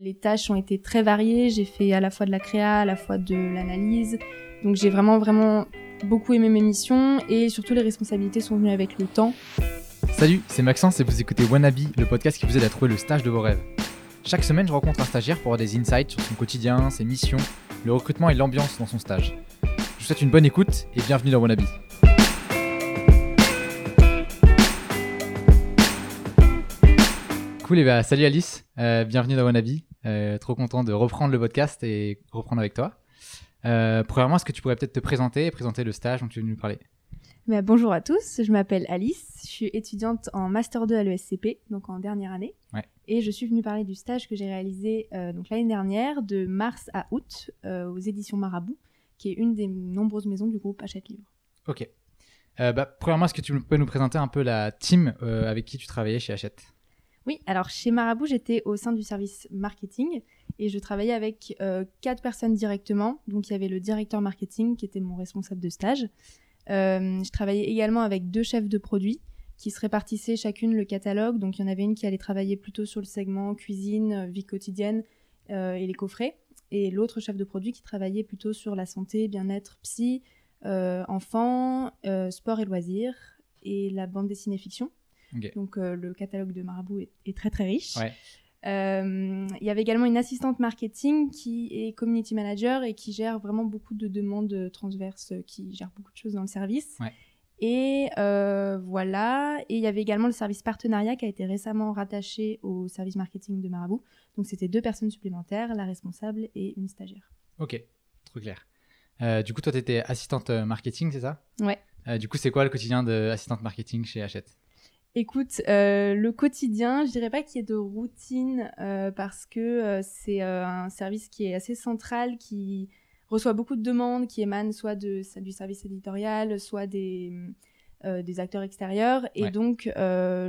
Les tâches ont été très variées. J'ai fait à la fois de la créa, à la fois de l'analyse. Donc j'ai vraiment, vraiment beaucoup aimé mes missions et surtout les responsabilités sont venues avec le temps. Salut, c'est Maxence et vous écoutez Wannabe, le podcast qui vous aide à trouver le stage de vos rêves. Chaque semaine, je rencontre un stagiaire pour avoir des insights sur son quotidien, ses missions, le recrutement et l'ambiance dans son stage. Je vous souhaite une bonne écoute et bienvenue dans Wannabe. Cool, et bah, salut Alice, euh, bienvenue dans Wannabe. Euh, trop content de reprendre le podcast et reprendre avec toi. Euh, premièrement, est-ce que tu pourrais peut-être te présenter et présenter le stage dont tu es venu nous parler? Bah, bonjour à tous, je m'appelle Alice, je suis étudiante en Master 2 à l'ESCP, donc en dernière année. Ouais. Et je suis venue parler du stage que j'ai réalisé euh, donc l'année dernière, de mars à août, aux éditions Marabout, qui est une des nombreuses maisons du groupe Hachette Livre. Ok. Bah, premièrement, est-ce que tu peux nous présenter un peu la team avec qui tu travaillais chez Hachette Oui, alors chez Marabout, j'étais au sein du service marketing et je travaillais avec euh, quatre personnes directement. Donc il y avait le directeur marketing qui était mon responsable de stage. Euh, je travaillais également avec deux chefs de produits qui se répartissaient chacune le catalogue. Donc il y en avait une qui allait travailler plutôt sur le segment cuisine, euh, vie quotidienne et les coffrets. Et l'autre chef de produit qui travaillait plutôt sur la santé, bien-être, psy, enfants, sport et loisirs et la bande dessinée fiction. Donc euh, le catalogue de Marabout est, est très très riche. Ouais. Euh, Il y avait également une assistante marketing qui est community manager et qui gère vraiment beaucoup de demandes transverses, qui gère beaucoup de choses dans le service. Ouais. Et euh, voilà. Et il y avait également le service partenariat qui a été récemment rattaché au service marketing de Marabout. Donc c'était deux personnes supplémentaires, la responsable et une stagiaire. Ok, trop clair. Euh, du coup, toi, tu étais assistante marketing, c'est ça? Ouais. Du coup, c'est quoi le quotidien d'assistante marketing chez Hachette? Écoute, euh, le quotidien, je dirais pas qu'il y ait de routine euh, parce que euh, c'est un service qui est assez central, qui reçoit beaucoup de demandes, qui émanent soit de, du service éditorial, soit des, des acteurs extérieurs. Et Ouais. donc,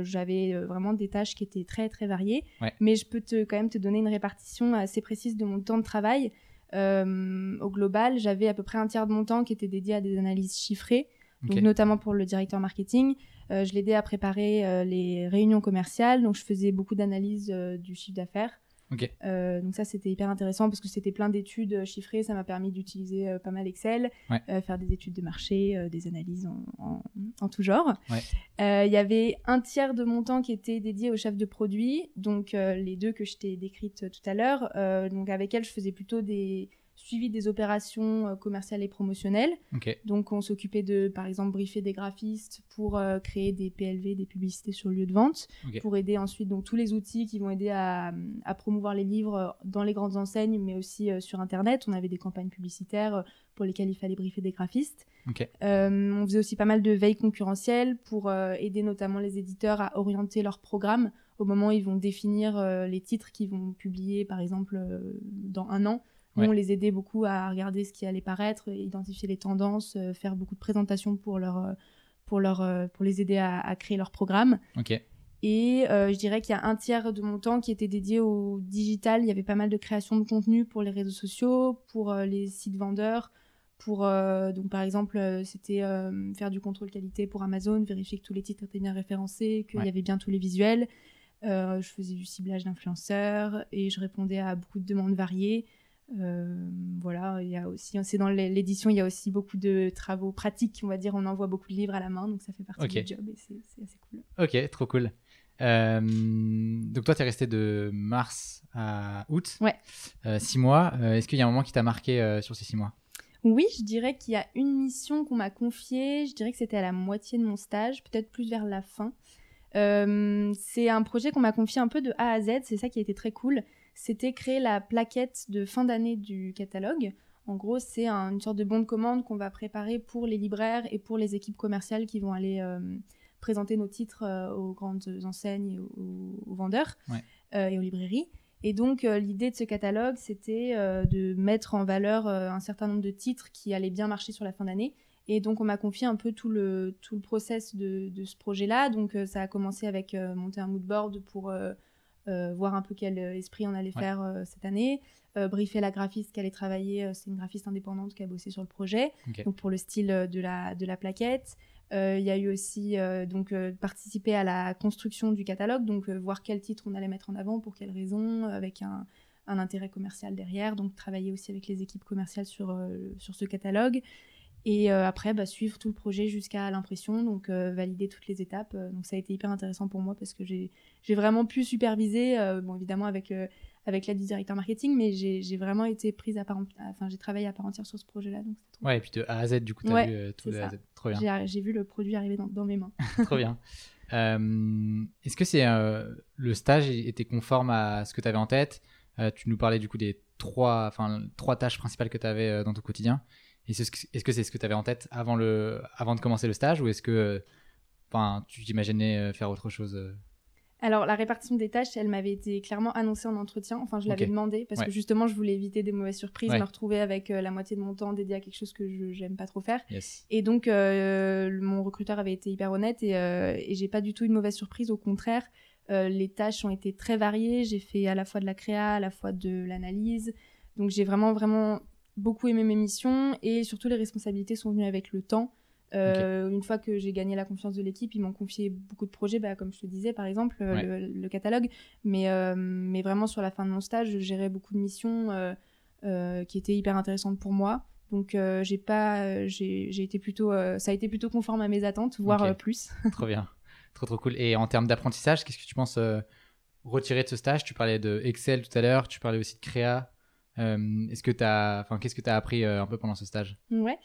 j'avais vraiment des tâches qui étaient très, très variées. Ouais. Mais je peux te, quand même te donner une répartition assez précise de mon temps de travail. Au global, j'avais à peu près un tiers de mon temps qui était dédié à des analyses chiffrées donc notamment pour le directeur marketing. Euh, je l'aidais à préparer euh, les réunions commerciales, donc je faisais beaucoup d'analyses euh, du chiffre d'affaires. Donc ça, c'était hyper intéressant parce que c'était plein d'études chiffrées, ça m'a permis d'utiliser pas mal Excel, Ouais. faire des études de marché, des analyses en, en- en tout genre. Ouais. Il y avait un tiers de mon temps qui était dédié au chef de produit, donc les deux que je t'ai décrites tout à l'heure. Donc avec elle, je faisais plutôt des suivis des opérations euh, commerciales et promotionnelles. Donc, on s'occupait de, par exemple, briefer des graphistes pour euh, créer des PLV, des publicités sur le lieu de vente, pour aider ensuite donc tous les outils qui vont aider à, à promouvoir les livres euh, dans les grandes enseignes, mais aussi euh, sur Internet. On avait des campagnes publicitaires pour lesquelles il fallait briefer des graphistes. On faisait aussi pas mal de veille concurrentielle pour aider notamment les éditeurs à orienter leur programme au moment où ils vont définir euh, les titres qu'ils vont publier, par exemple, euh, dans un an. Ouais. on les aidait beaucoup à regarder ce qui allait paraître, identifier les tendances, euh, faire beaucoup de présentations pour, leur, euh, pour, leur, euh, pour les aider à, à créer leur programme. Et je dirais qu'il y a un tiers de mon temps qui était dédié au digital. Il y avait pas mal de création de contenu pour les réseaux sociaux, pour les sites vendeurs, pour euh, donc par exemple euh, c'était euh, faire du contrôle qualité pour Amazon, vérifier que tous les titres étaient bien référencés, qu'il Ouais. y avait bien tous les visuels. Je faisais du ciblage d'influenceurs et je répondais à beaucoup de demandes variées. Euh, voilà, il y a aussi, c'est dans l'édition, il y a aussi beaucoup de travaux pratiques, on va dire, on envoie beaucoup de livres à la main, donc ça fait partie du job et c'est assez cool. Ok, trop cool. Euh, donc toi, tu es resté de mars à août. Ouais. Euh, six mois. Euh, Est-ce qu'il y a un moment qui t'a marqué sur ces six mois? Oui, je dirais qu'il y a une mission qu'on m'a confiée. Je dirais que c'était à la moitié de mon stage, peut-être plus vers la fin. Euh, c'est un projet qu'on m'a confié un peu de A à Z. C'est ça qui a été très cool. C'était créer la plaquette de fin d'année du catalogue. En gros, c'est un- une sorte de bon de commande qu'on va préparer pour les libraires et pour les équipes commerciales qui vont aller euh, présenter nos titres euh, aux grandes enseignes et aux, aux vendeurs Ouais. et aux librairies. Et donc, euh, l'idée de ce catalogue, c'était euh, de mettre en valeur euh, un certain nombre de titres qui allaient bien marcher sur la fin d'année. Et donc, on m'a confié un peu tout le, tout le process de, de ce projet-là. Donc, ça a commencé avec monter un mood board pour euh, voir un peu quel esprit on allait Ouais. faire euh, cette année. Euh, briefer la graphiste qui allait travailler. c'est une graphiste indépendante qui a bossé sur le projet. Donc, pour le style de la, de la plaquette. Euh, Il y a eu aussi euh, donc euh, participer à la construction du catalogue, donc voir quel titre on allait mettre en avant, pour quelles raisons, avec un, un intérêt commercial derrière, donc travailler aussi avec les équipes commerciales sur, sur ce catalogue. Et après, bah, suivre tout le projet jusqu'à l'impression, donc valider toutes les étapes. donc ça a été hyper intéressant pour moi parce que j'ai vraiment pu superviser, bon évidemment avec avec l'aide du directeur marketing, mais j'ai vraiment été prise à part, enfin j'ai travaillé à part entière sur ce projet-là, donc trop. Ouais, et puis de A à Z, du coup, tu as vu euh, tout de A à Z. Trop bien. J'ai vu le produit arriver dans, mes mains. trop bien. Euh, est-ce que c'est euh, le stage était conforme à ce que tu avais en tête? Tu nous parlais du coup des trois, enfin trois tâches principales que tu avais dans ton quotidien. Est-ce que c'est ce que tu avais en tête avant le, avant de commencer le stage, ou est-ce que, enfin, tu t'imaginais faire autre chose alors, la répartition des tâches, elle m'avait été clairement annoncée en entretien. Enfin, je l'avais demandé parce que justement, je voulais éviter des mauvaises surprises, me retrouver avec euh, la moitié de mon temps dédié à quelque chose que je n'aime pas trop faire. Et donc, euh, mon recruteur avait été hyper honnête et, euh, et j'ai pas du tout une mauvaise surprise. Au contraire, les tâches ont été très variées. J'ai fait à la fois de la créa, à la fois de l'analyse. Donc, j'ai vraiment, vraiment beaucoup aimé mes missions et surtout, les responsabilités sont venues avec le temps. Euh, une fois que j'ai gagné la confiance de l'équipe, ils m'ont confié beaucoup de projets, bah, comme je te disais par exemple, euh, le, catalogue. Mais, euh, mais vraiment sur la fin de mon stage, je gérais beaucoup de missions qui étaient hyper intéressantes pour moi. Donc j'ai pas, j'ai été plutôt, ça a été plutôt conforme à mes attentes, voire plus. trop bien, trop trop cool. Et en termes d'apprentissage, qu'est-ce que tu penses retirer de ce stage? Tu parlais de Excel tout à l'heure, tu parlais aussi de créa. Euh, est-ce que as, enfin, qu'est-ce que tu as appris euh, un peu pendant ce stage? Ouais.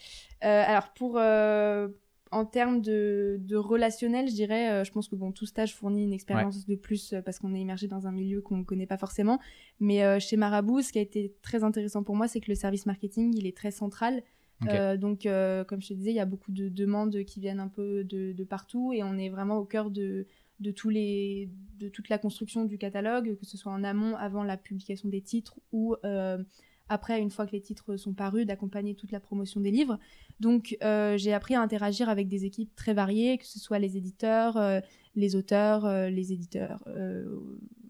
Euh, alors pour en termes de, relationnel, je dirais, je pense que bon, tout stage fournit une expérience de plus parce qu'on est immergé dans un milieu qu'on ne connaît pas forcément. Mais chez Marabout, ce qui a été très intéressant pour moi, c'est que le service marketing, il est très central. donc, comme je te disais, il y a beaucoup de demandes qui viennent un peu de, de partout et on est vraiment au cœur de, de, tous les, de toute la construction du catalogue, que ce soit en amont, avant la publication des titres ou euh, après, une fois que les titres sont parus, d'accompagner toute la promotion des livres. Donc, euh, j'ai appris à interagir avec des équipes très variées, que ce soit les éditeurs, euh, les auteurs, les éditeurs,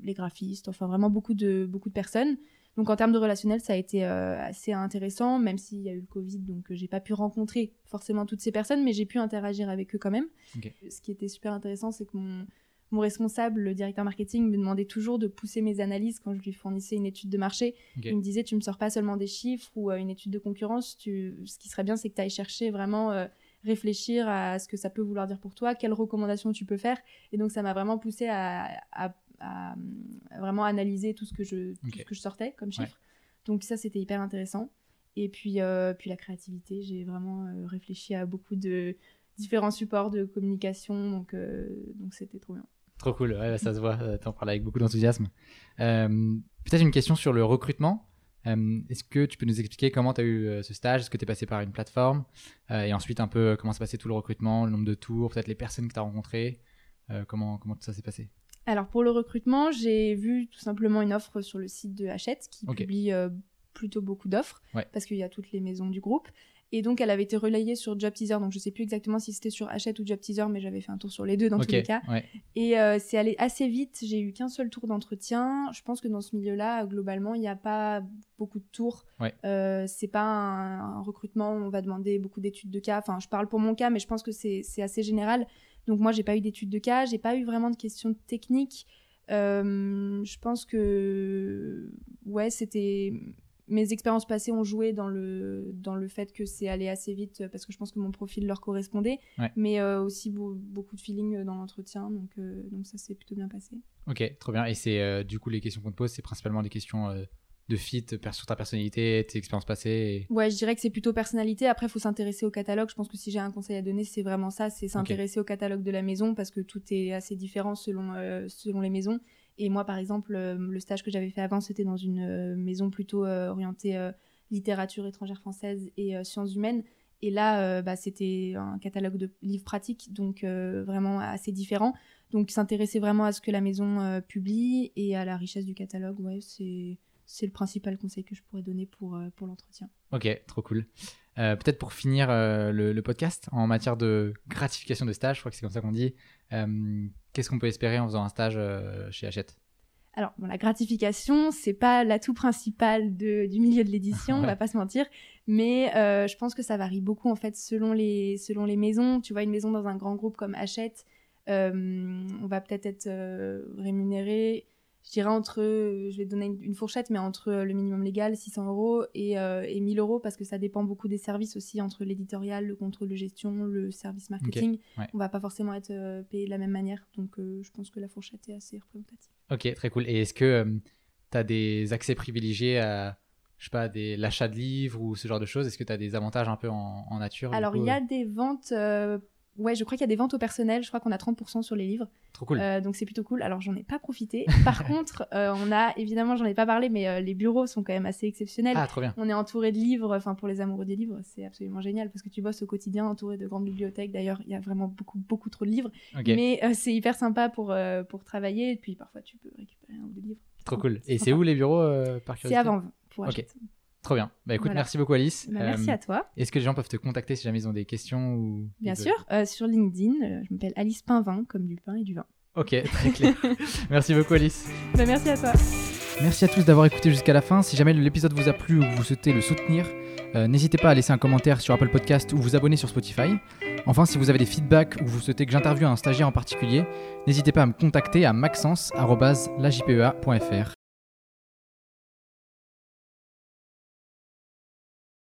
les graphistes, enfin vraiment beaucoup de, beaucoup de personnes. Donc en termes de relationnel, ça a été assez intéressant, même s'il y a eu le Covid, donc j'ai pas pu rencontrer forcément toutes ces personnes, mais j'ai pu interagir avec eux quand même. Ce qui était super intéressant, c'est que mon, mon responsable, le directeur marketing, me demandait toujours de pousser mes analyses quand je lui fournissais une étude de marché. Il me disait, tu me sors pas seulement des chiffres ou euh, une étude de concurrence, tu... ce qui serait bien, c'est que tu ailles chercher vraiment euh, réfléchir à ce que ça peut vouloir dire pour toi, quelles recommandations tu peux faire. Et donc, ça m'a vraiment poussé à, vraiment analyser tout ce que je, ce que je sortais comme chiffres. Donc, ça, c'était hyper intéressant. Et puis, euh, puis la créativité, j'ai vraiment réfléchi à beaucoup de différents supports de communication. Donc, donc c'était trop bien. Trop cool, ouais, ça se voit, euh, tu en parles avec beaucoup d'enthousiasme. Euh, peut-être une question sur le recrutement. Euh, est-ce que tu peux nous expliquer comment tu as eu ce stage? Est-ce que tu es passé par une plateforme? Et ensuite, un peu comment s'est passé tout le recrutement, le nombre de tours, peut-être les personnes que tu as rencontrées comment, comment tout ça s'est passé? Alors, pour le recrutement, j'ai vu tout simplement une offre sur le site de Hachette qui publie plutôt beaucoup d'offres parce qu'il y a toutes les maisons du groupe. Et donc, elle avait été relayée sur Job Teaser. Donc, je sais plus exactement si c'était sur Hachette ou Job Teaser, mais j'avais fait un tour sur les deux dans tous les cas. Et euh, c'est allé assez vite. J'ai eu qu'un seul tour d'entretien. Je pense que dans ce milieu-là, globalement, il n'y a pas beaucoup de tours. Ouais. Euh, c'est pas un, recrutement où on va demander beaucoup d'études de cas. Enfin, je parle pour mon cas, mais je pense que c'est assez général. Donc, moi, j'ai pas eu d'études de cas. J'ai pas eu vraiment de questions techniques. Euh, je pense que ouais, c'était mes expériences passées ont joué dans le, dans le fait que c'est allé assez vite parce que je pense que mon profil leur correspondait, mais euh, aussi beaucoup de feeling dans l'entretien, donc, euh, donc ça s'est plutôt bien passé. Ok, trop bien. Et c'est euh, du coup les questions qu'on te pose, c'est principalement des questions de fit sur ta personnalité, tes expériences passées Ouais, je dirais que c'est plutôt personnalité. Après, il faut s'intéresser au catalogue. Je pense que si j'ai un conseil à donner, c'est vraiment ça, c'est s'intéresser au catalogue de la maison parce que tout est assez différent selon, selon les maisons. Et moi, par exemple, euh, le stage que j'avais fait avant, c'était dans une euh, maison plutôt euh, orientée littérature étrangère française et sciences humaines. Et là, bah, c'était un catalogue de livres pratiques, donc vraiment assez différent. Donc s'intéresser vraiment à ce que la maison publie et à la richesse du catalogue, ouais, c'est c'est le principal conseil que je pourrais donner pour, pour l'entretien. Ok, trop cool. Peut-être pour finir le, podcast, en matière de gratification de stage, je crois que c'est comme ça qu'on dit, Qu'est-ce qu'on peut espérer en faisant un stage euh, chez Hachette? Alors, la gratification, c'est pas l'atout principal du milieu de l'édition, on va pas se mentir, mais euh, je pense que ça varie beaucoup en fait selon les, selon les maisons. Tu vois, une maison dans un grand groupe comme Hachette, euh, on va peut-être être, rémunéré, je dirais entre, euh, je vais donner une, fourchette, mais entre euh, le minimum légal, 600 euros, et, euh, et 1000 euros, parce que ça dépend beaucoup des services aussi, entre l'éditorial, le contrôle de gestion, le service marketing. ouais. On va pas forcément être payé de la même manière, donc euh, je pense que la fourchette est assez représentative. Ok, très cool. Et est-ce que tu as des accès privilégiés à, je sais pas, des, l'achat de livres ou ce genre de choses? Est-ce que tu as des avantages un peu en, en nature Alors, il y a des ventes, ouais, je crois qu'il y a des ventes au personnel, je crois qu'on a 30% sur les livres. Trop cool. Euh, donc c'est plutôt cool. Alors j'en ai pas profité. Par contre, euh, on a évidemment, j'en ai pas parlé, mais euh, les bureaux sont quand même assez exceptionnels. ah, trop bien. On est entouré de livres, enfin pour les amoureux des livres, c'est absolument génial parce que tu bosses au quotidien entouré de grandes bibliothèques. D'ailleurs, il y a vraiment beaucoup, beaucoup trop de livres, Ok, mais c'est hyper sympa pour, pour travailler. Et puis parfois, tu peux récupérer un ou deux livres. trop cool. Et c'est où les bureaux par C'est curiosité? Avant pour Ok. Trop bien. Bah écoute, Voilà. merci beaucoup Alice. Bah, merci Euh, à toi. Est-ce que les gens peuvent te contacter si jamais ils ont des questions ou Bien sûr, euh, sur LinkedIn, euh, je m'appelle Alice Pinvin, comme du pain et du vin. Ok, très clair. merci beaucoup Alice. Bah, merci à toi. Merci à tous d'avoir écouté jusqu'à la fin. Si jamais l'épisode vous a plu ou vous souhaitez le soutenir, n'hésitez pas à laisser un commentaire sur Apple Podcast ou vous abonner sur Spotify. Enfin, si vous avez des feedbacks ou vous souhaitez que j'interviewe un stagiaire en particulier, n'hésitez pas à me contacter à maxence.lajpea.fr.